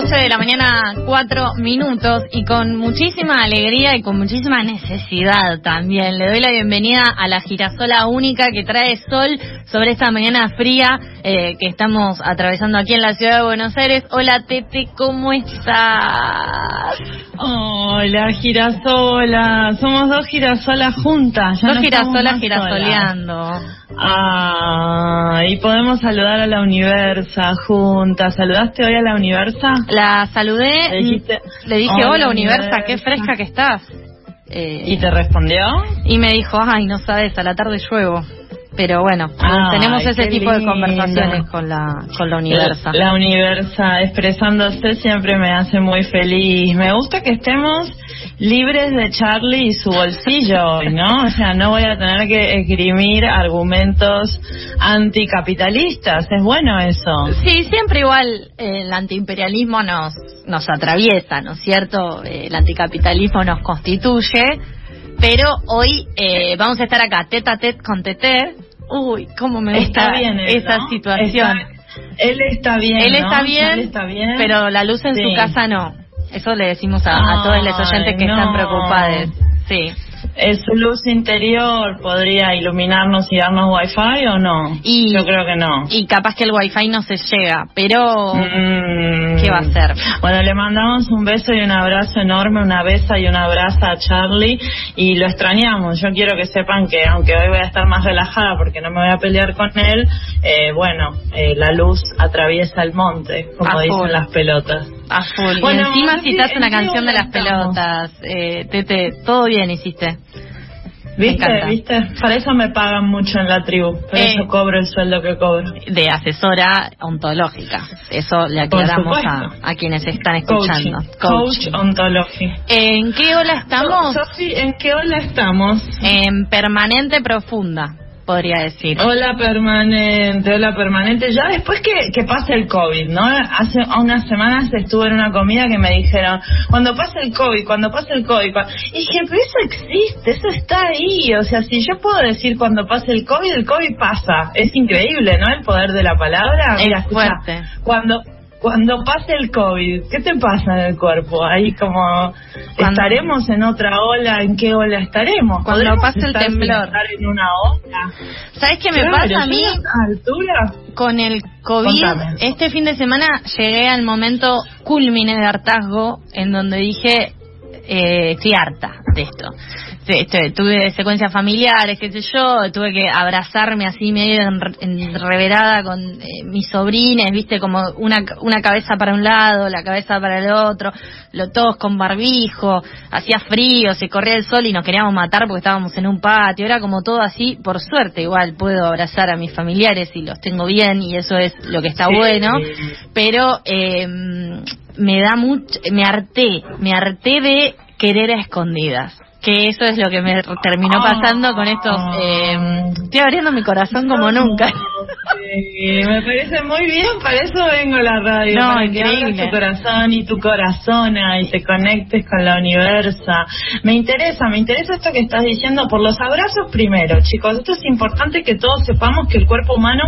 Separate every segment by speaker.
Speaker 1: dos de la mañana, 4 minutos, y con muchísima alegría y con muchísima necesidad también. Le doy la bienvenida a la girasola única que trae sol sobre esta mañana fría eh, que estamos atravesando aquí en la ciudad de Buenos Aires. Hola Tete, ¿cómo estás?
Speaker 2: Hola girasola, somos dos girasolas juntas.
Speaker 1: dos girasolas girasoleando.
Speaker 2: Ah, y podemos saludar a la Universa juntas. ¿Saludaste hoy a la Universa?
Speaker 1: La saludé, le, dije, hola, Universa, qué fresca que estás.
Speaker 2: Eh, ¿Y te respondió?
Speaker 1: Y me dijo, ay, no sabes, a la tarde lluevo. Pero bueno, tenemos ese tipo de conversaciones con la, con la Universa.
Speaker 2: La, la Universa expresándose siempre me hace muy feliz. Me gusta que estemos libres de Charlie y su bolsillo, ¿no? O sea, no voy a tener que esgrimir argumentos anticapitalistas. Es bueno eso.
Speaker 1: Sí, siempre igual eh, el antiimperialismo nos, nos atraviesa, ¿no es cierto? Eh, el anticapitalismo nos constituye. Pero hoy eh, vamos a estar acá, tete a tete con Teter. Uy, cómo me
Speaker 2: está bien
Speaker 1: esa situación.
Speaker 2: él está bien.
Speaker 1: Él está, bien, está bien, pero la luz en su casa no. Eso le decimos a, todos los oyentes que están preocupados. Sí.
Speaker 2: ¿Es su luz interior podría iluminarnos y darnos wifi o no?
Speaker 1: Y,
Speaker 2: Yo creo que no.
Speaker 1: Y capaz que el wifi no se llega, pero mm. ¿qué va a hacer?
Speaker 2: Bueno, le mandamos un beso y un abrazo enorme, una besa y un abrazo a Charlie y lo extrañamos. Yo quiero que sepan que aunque hoy voy a estar más relajada porque no me voy a pelear con él, eh, bueno, eh, la luz atraviesa el monte, como dicen las pelotas.
Speaker 1: A full. Bueno, y encima citaste una canción de las pelotas. Eh, Tete, todo bien hiciste.
Speaker 2: ¿Viste? ¿Viste? Para eso me pagan mucho en la tribu. Por eh, eso cobro el sueldo que cobro.
Speaker 1: De asesora ontológica. Eso le aclaramos a, quienes están escuchando.
Speaker 2: Coach, ontológico.
Speaker 1: ¿En qué ola estamos?
Speaker 2: Sofi, ¿en qué ola estamos?
Speaker 1: En permanente profunda podría decir.
Speaker 2: Hola permanente, hola permanente. Ya después que, que pase el COVID, ¿no? Hace unas semanas estuve en una comida que me dijeron, cuando pase el COVID, cuando pase el COVID. Y dije, pero eso existe, eso está ahí. O sea, si yo puedo decir cuando pase el COVID, el COVID pasa. Es increíble, ¿no? El poder de la palabra.
Speaker 1: Mira, es fuerte.
Speaker 2: Cuando cuando pase el COVID, ¿qué te pasa en el cuerpo? Ahí como estaremos en otra ola, ¿en qué ola estaremos?
Speaker 1: Cuando pase el temblor.
Speaker 2: Estar en una ola.
Speaker 1: ¿Sabes qué me pasa a mí?
Speaker 2: altura?
Speaker 1: Con el COVID, este fin de semana llegué al momento culmine de hartazgo en donde dije, eh, estoy harta de esto. Tuve secuencias familiares, qué sé yo, tuve que abrazarme así medio enreverada con eh, mis sobrines, viste, como una, una cabeza para un lado, la cabeza para el otro, lo, todos con barbijo, hacía frío, se corría el sol y nos queríamos matar porque estábamos en un patio, era como todo así, por suerte igual puedo abrazar a mis familiares y los tengo bien y eso es lo que está bueno, pero eh, me da mucho, me harté, me harté de querer a escondidas que eso es lo que me terminó pasando con estos... Eh, estoy abriendo mi corazón como nunca.
Speaker 2: Sí, me parece muy bien, para eso vengo a la radio.
Speaker 1: No,
Speaker 2: para
Speaker 1: increíble.
Speaker 2: que tu corazón y tu corazón y te conectes con la universa. Me interesa, me interesa esto que estás diciendo por los abrazos primero, chicos. Esto es importante que todos sepamos que el cuerpo humano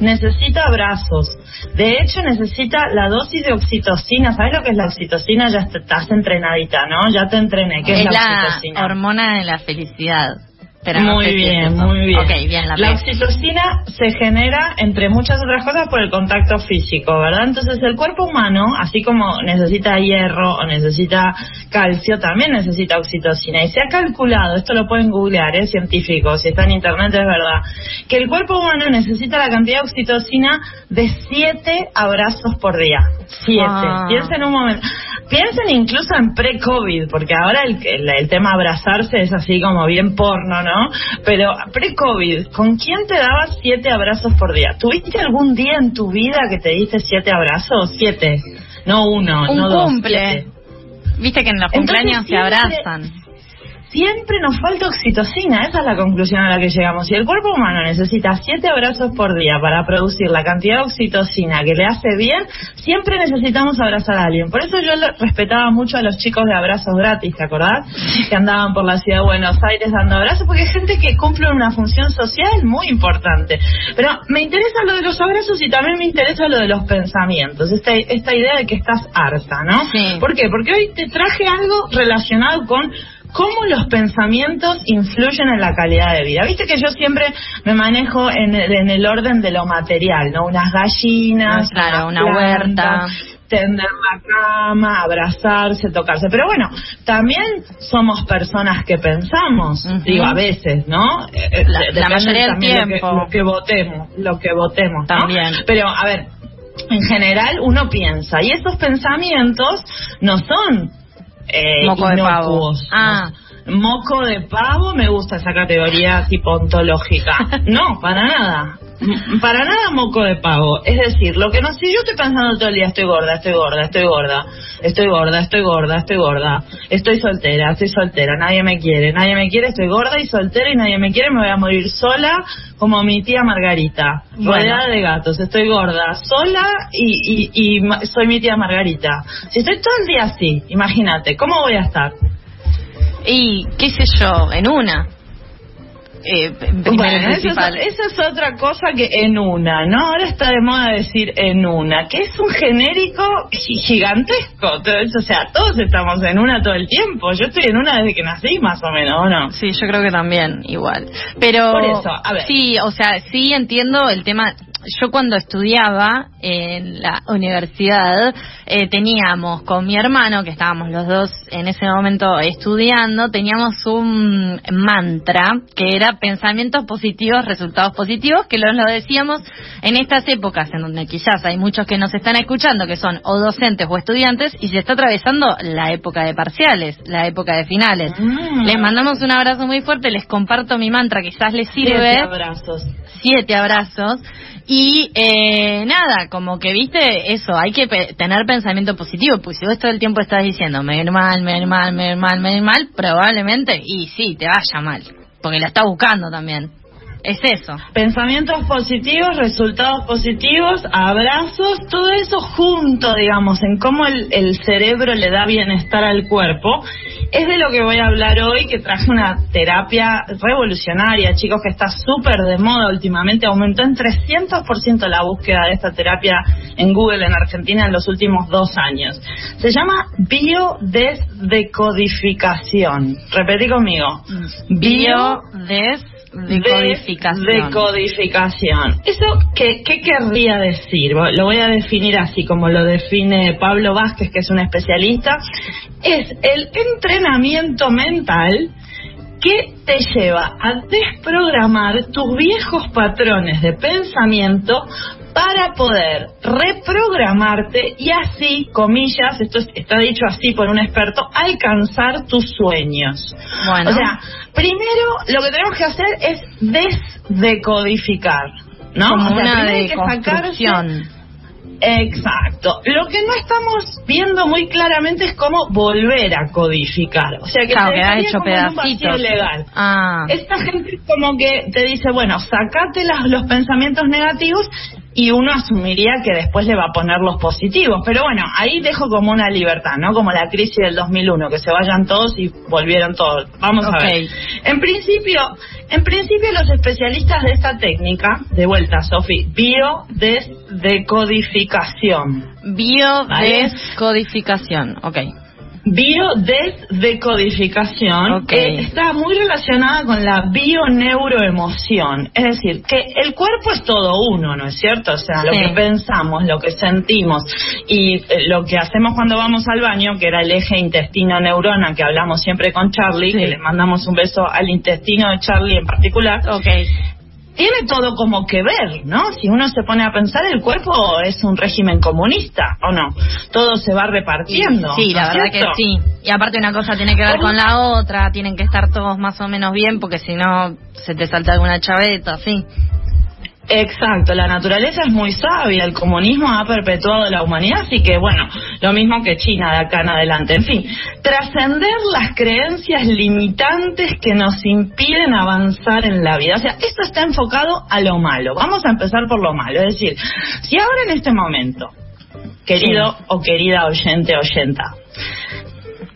Speaker 2: necesita abrazos. De hecho, necesita la dosis de oxitocina. ¿Sabes lo que es la oxitocina? Ya estás entrenadita, ¿no? Ya te entrené. ¿Qué es, la, oxitocina?
Speaker 1: hormona de la felicidad
Speaker 2: muy bien, muy
Speaker 1: bien.
Speaker 2: la, oxitocina se genera, entre muchas otras cosas, por el contacto físico, ¿verdad? Entonces el cuerpo humano, así como necesita hierro o necesita calcio, también necesita oxitocina. Y se ha calculado, esto lo pueden googlear, es ¿eh? científico, si está en internet es verdad, que el cuerpo humano necesita la cantidad de oxitocina de siete abrazos por día. Siete. Piensa en un momento. Piensen incluso en pre-COVID, porque ahora el, el, tema abrazarse es así como bien porno, ¿no? Pero pre-COVID, ¿con quién te dabas siete abrazos por día? ¿Tuviste algún día en tu vida que te diste siete abrazos? Siete, no uno,
Speaker 1: Un
Speaker 2: no dos.
Speaker 1: cumple. Viste que en los cumpleaños se abrazan
Speaker 2: siempre nos falta oxitocina, esa es la conclusión a la que llegamos. Si el cuerpo humano necesita siete abrazos por día para producir la cantidad de oxitocina que le hace bien, siempre necesitamos abrazar a alguien. Por eso yo respetaba mucho a los chicos de abrazos gratis, ¿te acordás? Que andaban por la ciudad de Buenos Aires dando abrazos, porque hay gente que cumple una función social muy importante. Pero me interesa lo de los abrazos y también me interesa lo de los pensamientos, esta, esta idea de que estás harta, ¿no?
Speaker 1: Sí.
Speaker 2: ¿Por qué? Porque hoy te traje algo relacionado con cómo los pensamientos influyen en la calidad de vida. Viste que yo siempre me manejo en, el orden de lo material, ¿no? Unas gallinas,
Speaker 1: claro, una huerta
Speaker 2: tender la cama, abrazarse, tocarse. Pero bueno, también somos personas que pensamos, digo, a veces, ¿no?
Speaker 1: Eh, eh, la, mayoría del tiempo.
Speaker 2: Lo que, votemos, lo que votemos,
Speaker 1: También.
Speaker 2: Pero, a ver, en general uno piensa, y esos pensamientos no son eh,
Speaker 1: Moco de pavo.
Speaker 2: Ah. Moco de pavo, me gusta esa categoría tipo ontológica. No, para nada. Para nada moco de pavo. Es decir, lo que no sé, yo estoy pensando todo el día, estoy gorda, estoy gorda, estoy gorda, estoy gorda, estoy gorda, estoy gorda, estoy soltera, estoy soltera, nadie me quiere, nadie me quiere, estoy gorda y soltera y nadie me quiere, me voy a morir sola como mi tía Margarita, rodeada de gatos, estoy gorda, sola y, y, y soy mi tía Margarita. Si estoy todo el día así, imagínate, ¿cómo voy a estar?
Speaker 1: Y, qué sé yo, en una.
Speaker 2: Eh, bueno, eso esa es otra cosa que en una, ¿no? Ahora está de moda decir en una, que es un genérico gigantesco. O sea, todos estamos en una todo el tiempo. Yo estoy en una desde que nací, más o menos, ¿o no?
Speaker 1: Sí, yo creo que también, igual. Pero.
Speaker 2: Por eso, a ver.
Speaker 1: Sí, o sea, sí entiendo el tema yo cuando estudiaba en la universidad eh, teníamos con mi hermano, que estábamos los dos en ese momento estudiando, teníamos un mantra que era pensamientos positivos, resultados positivos, que lo, lo decíamos en estas épocas en donde quizás hay muchos que nos están escuchando que son o docentes o estudiantes y se está atravesando la época de parciales, la época de finales. Mm. Les mandamos un abrazo muy fuerte, les comparto mi mantra, quizás les sirve.
Speaker 2: Siete abrazos.
Speaker 1: Siete abrazos. Y eh, nada, como que viste eso, hay que tener pensamiento positivo, pues si vos todo el tiempo estás diciendo me ir mal, me ir mal, me ir mal, me ir mal, probablemente, y sí, te vaya mal, porque la está buscando también. Es eso.
Speaker 2: Pensamientos positivos, resultados positivos, abrazos, todo eso junto, digamos, en cómo el, el, cerebro le da bienestar al cuerpo. Es de lo que voy a hablar hoy, que traje una terapia revolucionaria, chicos, que está súper de moda últimamente. Aumentó en 300% la búsqueda de esta terapia en Google en Argentina en los últimos dos años. Se llama biodesdecodificación. Repetí conmigo.
Speaker 1: Biodesdecodificación Decodificación.
Speaker 2: Decodificación. ¿Eso qué, qué querría decir? Lo voy a definir así como lo define Pablo Vázquez, que es un especialista. Es el entrenamiento mental que te lleva a desprogramar tus viejos patrones de pensamiento para poder reprogramarte y así, comillas, esto está dicho así por un experto, alcanzar tus sueños.
Speaker 1: Bueno.
Speaker 2: O sea, primero lo que tenemos que hacer es desdecodificar, ¿no?
Speaker 1: Como
Speaker 2: o sea,
Speaker 1: una
Speaker 2: hay que sacarse Exacto. Lo que no estamos viendo muy claramente es cómo volver a codificar. O sea, que
Speaker 1: claro,
Speaker 2: que
Speaker 1: ha hecho pedacitos.
Speaker 2: legal.
Speaker 1: Ah.
Speaker 2: Esta gente como que te dice, bueno, sacate los pensamientos negativos y uno asumiría que después le va a poner los positivos. Pero bueno, ahí dejo como una libertad, ¿no? Como la crisis del 2001, que se vayan todos y volvieron todos. Vamos a ver. En principio, en principio los especialistas de esta técnica, de vuelta, Sofi, biodesdecodificación.
Speaker 1: Biodescodificación, ok
Speaker 2: biodesdecodificación que está muy relacionada con la bioneuroemoción. Es decir, que el cuerpo es todo uno, ¿no es cierto? O sea, lo que pensamos, lo que sentimos y eh, lo que hacemos cuando vamos al baño, que era el eje intestino-neurona que hablamos siempre con Charlie, que le mandamos un beso al intestino de Charlie en particular.
Speaker 1: Okay
Speaker 2: tiene todo como que ver, ¿no? Si uno se pone a pensar, el cuerpo es un régimen comunista, ¿o no? Todo se va repartiendo.
Speaker 1: Sí, la verdad que sí. Y aparte una cosa tiene que ver con la otra, tienen que estar todos más o menos bien, porque si no se te salta alguna chaveta, sí.
Speaker 2: Exacto, la naturaleza es muy sabia, el comunismo ha perpetuado la humanidad, así que bueno, lo mismo que China de acá en adelante. En fin, trascender las creencias limitantes que nos impiden avanzar en la vida. O sea, esto está enfocado a lo malo. Vamos a empezar por lo malo. Es decir, si ahora en este momento, querido o querida oyente oyenta,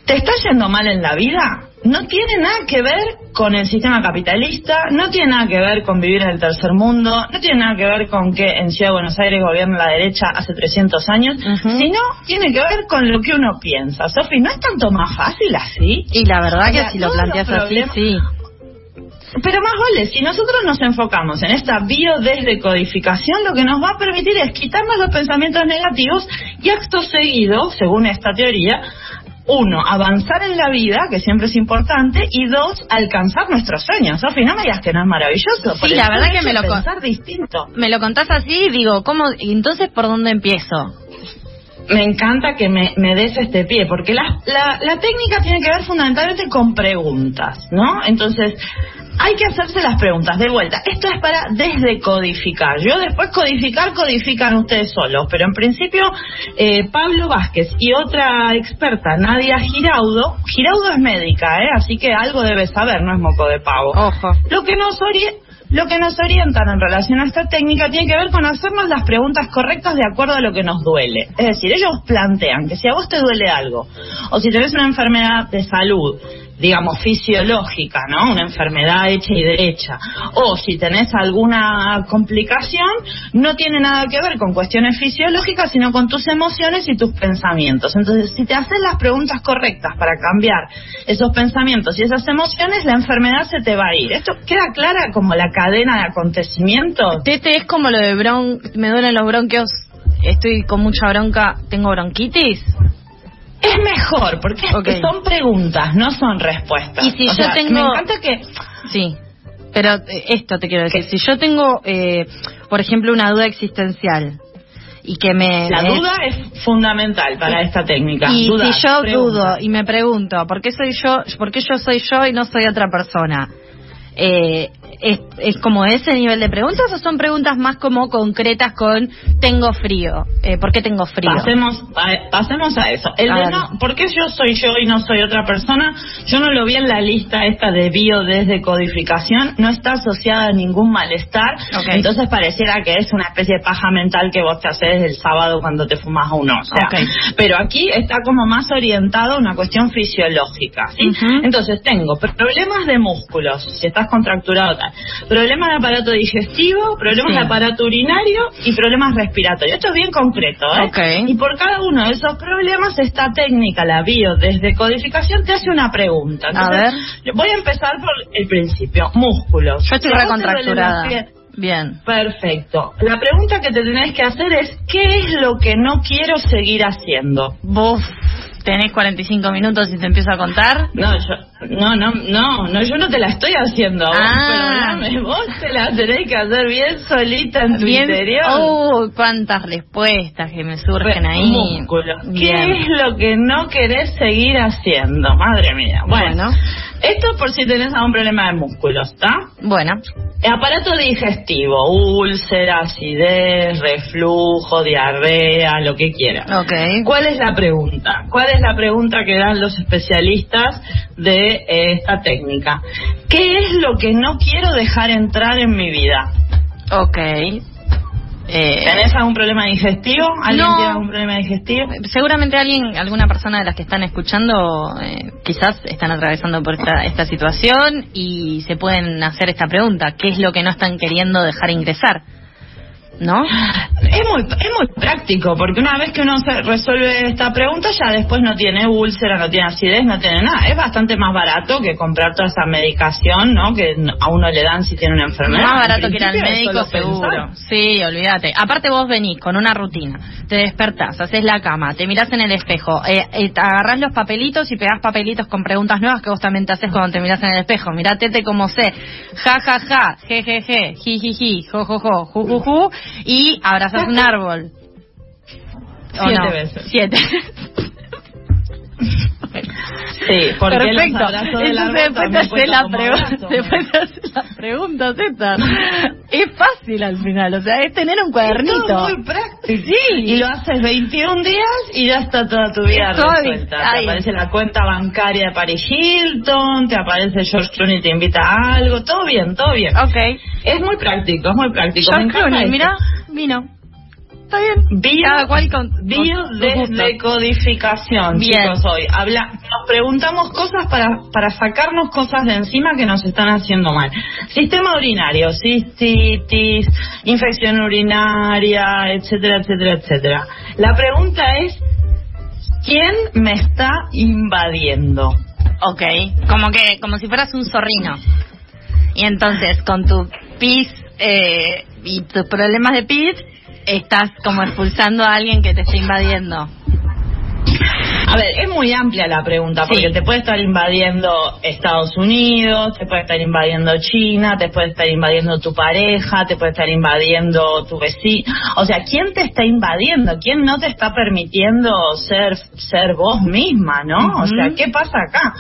Speaker 2: te está yendo mal en la vida, no tiene nada que ver con el sistema capitalista, no tiene nada que ver con vivir en el tercer mundo, no tiene nada que ver con que en Ciudad de Buenos Aires gobierna la derecha hace 300 años, sino tiene que ver con lo que uno piensa. Sofi, ¿no es tanto más fácil así?
Speaker 1: Y la verdad que si lo planteas así, sí.
Speaker 2: Pero más vale, si nosotros nos enfocamos en esta biodesdecodificación, lo que nos va a permitir es quitarnos los pensamientos negativos y acto seguido, según esta teoría, uno, avanzar en la vida, que siempre es importante, y dos, alcanzar nuestros sueños. Sofi, no me digas que no es maravilloso.
Speaker 1: Sí, la verdad que me lo
Speaker 2: distinto.
Speaker 1: Me lo contás así y digo, ¿cómo? Entonces, ¿por dónde empiezo?
Speaker 2: Me encanta que me, me des este pie, porque la, la, la técnica tiene que ver fundamentalmente con preguntas, ¿no? Entonces, hay que hacerse las preguntas de vuelta. Esto es para desdecodificar. Yo después codificar, codifican ustedes solos. Pero en principio, eh, Pablo Vázquez y otra experta, Nadia Giraudo, Giraudo es médica, ¿eh? así que algo debe saber, no es moco de pavo.
Speaker 1: Ojo.
Speaker 2: Lo que nos lo que nos orientan en relación a esta técnica tiene que ver con hacernos las preguntas correctas de acuerdo a lo que nos duele. Es decir, ellos plantean que si a vos te duele algo, o si tenés una enfermedad de salud, digamos, fisiológica, ¿no? Una enfermedad hecha y derecha. O si tenés alguna complicación, no tiene nada que ver con cuestiones fisiológicas, sino con tus emociones y tus pensamientos. Entonces, si te haces las preguntas correctas para cambiar esos pensamientos y esas emociones, la enfermedad se te va a ir. ¿Esto queda clara como la cadena de acontecimientos?
Speaker 1: Tete es como lo de bron... me duelen los bronquios, estoy con mucha bronca, tengo bronquitis.
Speaker 2: Es mejor, porque son preguntas, no son respuestas.
Speaker 1: Y si yo tengo...
Speaker 2: Me encanta que...
Speaker 1: Sí, pero eh, esto te quiero decir. Si yo tengo, eh, por ejemplo, una duda existencial y que me...
Speaker 2: La duda es fundamental para esta técnica.
Speaker 1: Y si yo dudo y me pregunto, ¿por qué soy yo, por qué yo soy yo y no soy otra persona? Eh, es, es, como ese nivel de preguntas o son preguntas más como concretas con tengo frío? Eh, ¿Por qué tengo frío?
Speaker 2: Pasemos, pasemos a eso. El de no, ¿Por qué yo soy yo y no soy otra persona? Yo no lo vi en la lista esta de bio desde codificación. No está asociada a ningún malestar. Entonces pareciera que es una especie de paja mental que vos te haces el sábado cuando te fumas uno. O sea, Pero aquí está como más orientado a una cuestión fisiológica. ¿sí? Entonces tengo problemas de músculos. Si estás contracturado tal Problemas de aparato digestivo, problemas de aparato urinario y problemas respiratorios. Esto es bien concreto, ¿eh? Y por cada uno de esos problemas, esta técnica, la bio desde codificación, te hace una pregunta.
Speaker 1: a ver.
Speaker 2: Voy a empezar por el principio. Músculos.
Speaker 1: Yo estoy recontracturada. Bien.
Speaker 2: Perfecto. La pregunta que te tenés que hacer es, ¿qué es lo que no quiero seguir haciendo?
Speaker 1: Vos tenés 45 minutos y te empiezo a contar.
Speaker 2: No, yo, no, no, no, no, yo no te la estoy haciendo. Ah. Vos, vos te la tenés que hacer bien solita en tu interior.
Speaker 1: Oh, cuántas respuestas que me surgen ahí.
Speaker 2: ¿Qué es lo que no querés seguir haciendo? Madre mía. Bueno, esto por si tenés algún problema de músculos, ¿está?
Speaker 1: Bueno.
Speaker 2: Aparato digestivo, úlcera, acidez, reflujo, diarrea, lo que quieras.
Speaker 1: Okay.
Speaker 2: ¿Cuál es la pregunta? ¿Cuál es la pregunta que dan los especialistas de esta técnica? ¿Qué es lo que no quiero dejar entrar en mi vida?
Speaker 1: Ok.
Speaker 2: Eh, ¿Tenés algún problema digestivo? ¿Alguien tiene algún problema digestivo?
Speaker 1: Seguramente alguien, alguna persona de las que están escuchando, eh, quizás están atravesando por esta, esta situación y se pueden hacer esta pregunta: ¿qué es lo que no están queriendo dejar ingresar? ¿No?
Speaker 2: Es muy, es muy práctico, porque una vez que uno se resuelve esta pregunta, ya después no tiene úlcera, no tiene acidez, no tiene nada. Es bastante más barato que comprar toda esa medicación, ¿no? Que a uno le dan si tiene una enfermedad.
Speaker 1: Más barato que ir al médico, seguro. Sí, olvídate. Aparte vos venís con una rutina, te despertás, haces la cama, te mirás en el espejo, eh, eh, agarrás los papelitos y pegás papelitos con preguntas nuevas que vos también te haces cuando te mirás en el espejo. Mirátete como sé, ja, ja, ja, je, je, je, ji, ji, ji, jo, jo, jo, ju, ju, ju, y abrazas un árbol.
Speaker 2: Siete veces.
Speaker 1: Siete.
Speaker 2: Sí, porque
Speaker 1: Perfecto. Entonces después te hace la, pregunta, después te hace la pregunta, Zeta. Es fácil al final, o sea, es tener un cuadernito.
Speaker 2: Es muy práctico. Sí. Y lo haces 21 días y ya está toda tu vida resuelta. Te aparece la cuenta bancaria de Paris Hilton, te aparece George Clooney te invita a algo, todo bien, todo bien.
Speaker 1: Ok.
Speaker 2: Es muy práctico, es muy práctico.
Speaker 1: George Clooney, mira, vino está bien.
Speaker 2: Cada cual con, codificación, chicos, hoy. Habla, nos preguntamos cosas para, para sacarnos cosas de encima que nos están haciendo mal. Sistema urinario, cistitis, infección urinaria, etcétera, etcétera, etcétera. La pregunta es, ¿quién me está invadiendo?
Speaker 1: Ok, como que, como si fueras un zorrino. Y entonces, con tu pis eh, y tus problemas de pis, estás como expulsando a alguien que te está invadiendo?
Speaker 2: A ver, es muy amplia la pregunta, porque te puede estar invadiendo Estados Unidos, te puede estar invadiendo China, te puede estar invadiendo tu pareja, te puede estar invadiendo tu vecino. O sea, ¿quién te está invadiendo? ¿Quién no te está permitiendo ser, ser vos misma, no? O sea, ¿qué pasa acá?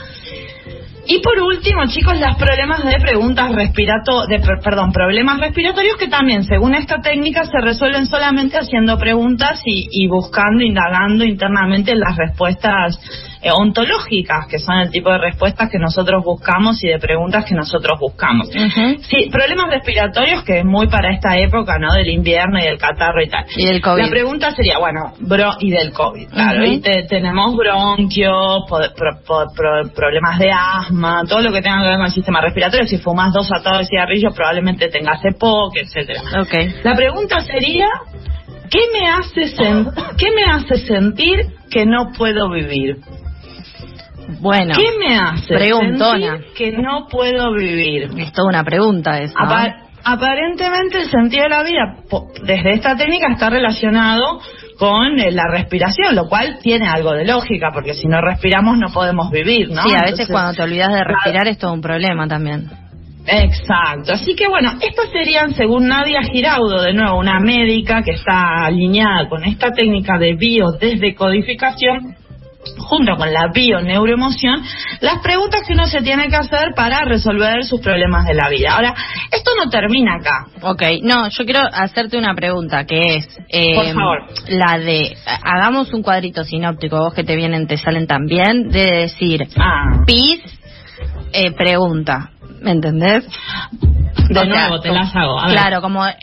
Speaker 2: Y por último, chicos, los problemas de preguntas respirato, de, perdón, problemas respiratorios que también, según esta técnica, se resuelven solamente haciendo preguntas y, y buscando, indagando internamente las respuestas eh, ontológicas, que son el tipo de respuestas que nosotros buscamos y de preguntas que nosotros buscamos. Sí, problemas respiratorios que es muy para esta época, ¿no? Del invierno y del catarro y tal.
Speaker 1: Y del COVID.
Speaker 2: La pregunta sería, bueno, bro, y del COVID, claro. Y tenemos bronquios, problemas de asma, todo lo que tenga que ver con el sistema respiratorio. Si fumas dos atados de cigarrillos, probablemente tengas EPOC, etcétera.
Speaker 1: Okay.
Speaker 2: La pregunta sería, ¿qué me hace, ¿qué me hace sentir que no puedo vivir?
Speaker 1: Bueno.
Speaker 2: ¿Qué me hace
Speaker 1: preguntona.
Speaker 2: sentir que no puedo vivir?
Speaker 1: Es toda una pregunta esa.
Speaker 2: aparentemente el sentido de la vida desde esta técnica está relacionado con eh, la respiración, lo cual tiene algo de lógica, porque si no respiramos no podemos vivir, ¿no?
Speaker 1: Sí, a veces cuando te olvidas de respirar es todo un problema también.
Speaker 2: Exacto, así que bueno, estas serían según Nadia Giraudo, de nuevo una médica que está alineada con esta técnica de biodesdecodificación, junto con la bio-neuroemoción, las preguntas que uno se tiene que hacer para resolver sus problemas de la vida. Ahora, esto no termina acá.
Speaker 1: Ok, no, yo quiero hacerte una pregunta que es...
Speaker 2: Eh, Por favor.
Speaker 1: La de, hagamos un cuadrito sinóptico, vos que te vienen, te salen también, de decir,
Speaker 2: ah.
Speaker 1: PIS, eh, pregunta, ¿me entendés?
Speaker 2: De nuevo, te las hago.
Speaker 1: claro, como eh,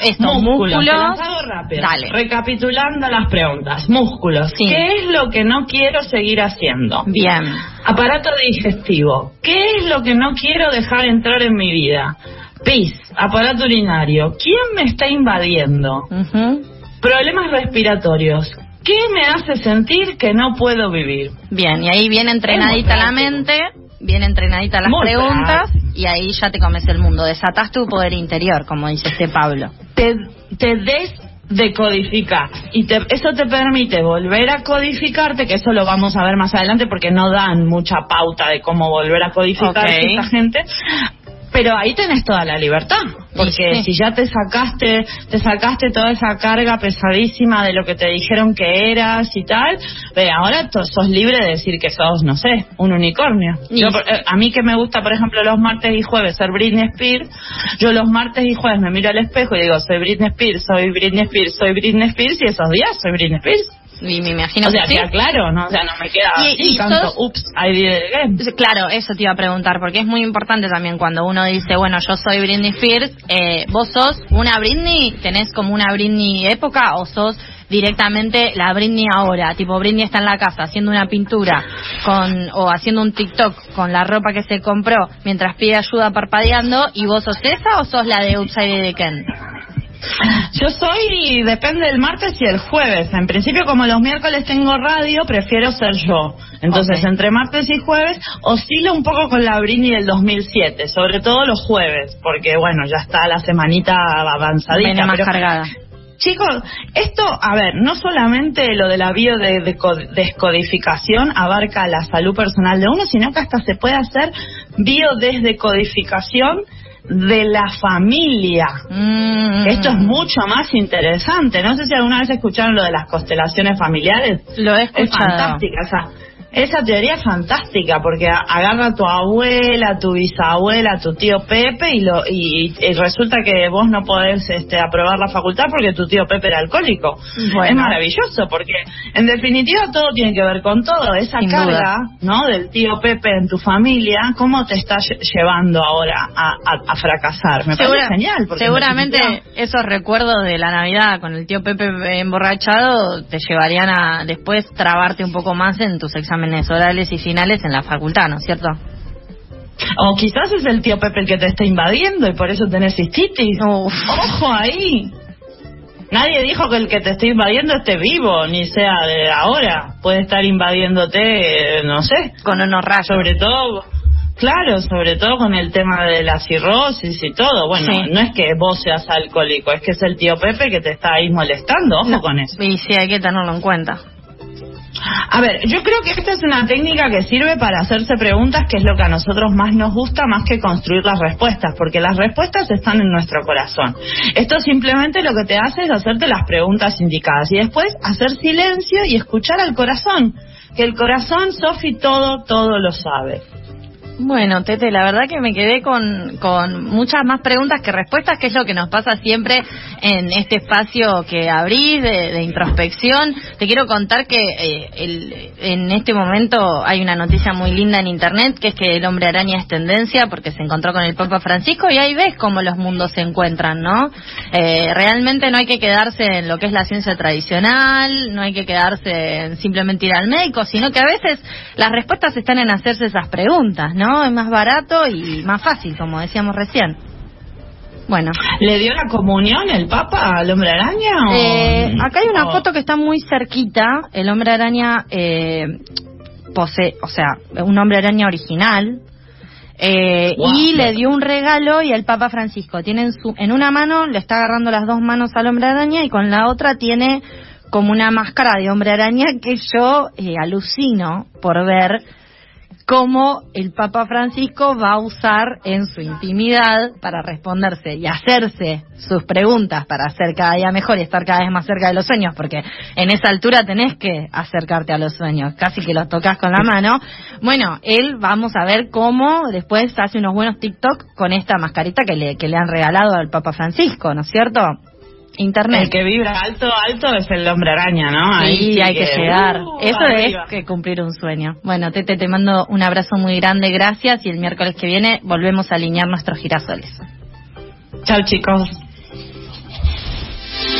Speaker 2: estos músculos. Te las hago rápido.
Speaker 1: Dale.
Speaker 2: Recapitulando las preguntas. Músculos. ¿Qué es lo que no quiero seguir haciendo?
Speaker 1: Bien.
Speaker 2: Aparato digestivo. ¿Qué es lo que no quiero dejar entrar en mi vida? PIS, aparato urinario. ¿Quién me está invadiendo? Problemas respiratorios. ¿Qué me hace sentir que no puedo vivir?
Speaker 1: Bien, y ahí viene entrenadita la mente bien entrenadita las preguntas y ahí ya te comes el mundo. Desatas tu poder interior, como dice este Pablo.
Speaker 2: Te, te desdecodificas y te, eso te permite volver a codificarte, que eso lo vamos a ver más adelante porque no dan mucha pauta de cómo volver a codificar esta gente, pero ahí tenés toda la libertad, porque si ya te sacaste, te sacaste toda esa carga pesadísima de lo que te dijeron que eras y tal, ve, ahora sos libre de decir que sos, no sé, un unicornio. Yo, eh, a mí que me gusta, por ejemplo, los martes y jueves ser Britney Spears, yo los martes y jueves me miro al espejo y digo, soy Britney Spears, soy Britney Spears, soy Britney Spears, y esos días soy Britney Spears.
Speaker 1: Y me imagino
Speaker 2: o sea, que claro, ¿no? O sea, no me queda y, así, ups, I did it again.
Speaker 1: Claro, eso te iba a preguntar, porque es muy importante también cuando uno dice, bueno, yo soy Britney Spears, eh, ¿vos sos una Britney? ¿Tenés como una Britney época o sos directamente la Britney ahora? Tipo, Britney está en la casa haciendo una pintura con o haciendo un TikTok con la ropa que se compró mientras pide ayuda parpadeando y vos sos esa o sos la de Upside the Ken?
Speaker 2: Yo soy, depende del martes y el jueves. En principio, como los miércoles tengo radio, prefiero ser yo. Entonces, entre martes y jueves, oscilo un poco con la Brini del 2007, sobre todo los jueves, porque bueno, ya está la semanita avanzadita.
Speaker 1: más cargada.
Speaker 2: Chicos, esto, a ver, no solamente lo de la biodescodificación abarca la salud personal de uno, sino que hasta se puede hacer biodescodificación de la familia. Mm. Esto es mucho más interesante. No sé si alguna vez escucharon lo de las constelaciones familiares.
Speaker 1: Lo he escuchado.
Speaker 2: Es fantástica. O sea, esa teoría es fantástica porque agarra a tu abuela, a tu bisabuela, a tu tío Pepe y, lo, y, resulta que vos no podés este, aprobar la facultad porque tu tío Pepe era alcohólico. Es maravilloso porque en definitiva todo tiene que ver con todo. Esa carga ¿no? del tío Pepe en tu familia, ¿cómo te está llevando ahora a, fracasar? Me parece genial.
Speaker 1: seguramente esos recuerdos de la Navidad con el tío Pepe emborrachado te llevarían a después trabarte un poco más en tus exámenes orales y finales en la facultad, ¿no es cierto?
Speaker 2: O quizás es el tío Pepe el que te está invadiendo y por eso tenés cistitis. Ojo ahí. Nadie dijo que el que te esté invadiendo esté vivo, ni sea de ahora. Puede estar invadiéndote, eh, no sé.
Speaker 1: Con unos rayos.
Speaker 2: Sobre todo, claro, sobre todo con el tema de la cirrosis y todo. Bueno, no es que vos seas alcohólico, es que es el tío Pepe que te está ahí molestando. Ojo con eso.
Speaker 1: Y sí, hay que tenerlo en cuenta.
Speaker 2: A ver, yo creo que esta es una técnica que sirve para hacerse preguntas, que es lo que a nosotros más nos gusta, más que construir las respuestas, porque las respuestas están en nuestro corazón. Esto simplemente lo que te hace es hacerte las preguntas indicadas y después hacer silencio y escuchar al corazón, que el corazón, Sofi, todo, todo lo sabe.
Speaker 1: Bueno, Tete, la verdad que me quedé con, con muchas más preguntas que respuestas, que es lo que nos pasa siempre en este espacio que abrís de, introspección. Te quiero contar que eh, el, en este momento hay una noticia muy linda en Internet, que es que el hombre araña es tendencia porque se encontró con el Papa Francisco y ahí ves cómo los mundos se encuentran, ¿no? Eh, realmente no hay que quedarse en lo que es la ciencia tradicional, no hay que quedarse en simplemente ir al médico, sino que a veces las respuestas están en hacerse esas preguntas, ¿no? Es más barato y más fácil, como decíamos recién. Bueno.
Speaker 2: ¿Le dio la comunión el Papa al hombre araña?
Speaker 1: Eh, acá hay una foto que está muy cerquita. El hombre araña eh, posee, o sea, un hombre araña original. Eh, y le dio un regalo y el Papa Francisco tiene en, su, en una mano, le está agarrando las dos manos al hombre araña y con la otra tiene como una máscara de hombre araña que yo alucino por ver cómo el Papa Francisco va a usar en su intimidad para responderse y hacerse sus preguntas para ser cada día mejor y estar cada vez más cerca de los sueños, porque en esa altura tenés que acercarte a los sueños, casi que los tocas con la mano. Bueno, él vamos a ver cómo después hace unos buenos TikTok con esta mascarita que le, que le han regalado al Papa Francisco, ¿no es cierto? Internet.
Speaker 2: El que vibra alto, alto es el hombre araña, ¿no?
Speaker 1: Ahí sí, hay que, llegar. Uh, Eso es que cumplir un sueño. Bueno, Tete, te mando un abrazo muy grande, gracias. Y el miércoles que viene volvemos a alinear nuestros girasoles.
Speaker 2: Chao, chicos.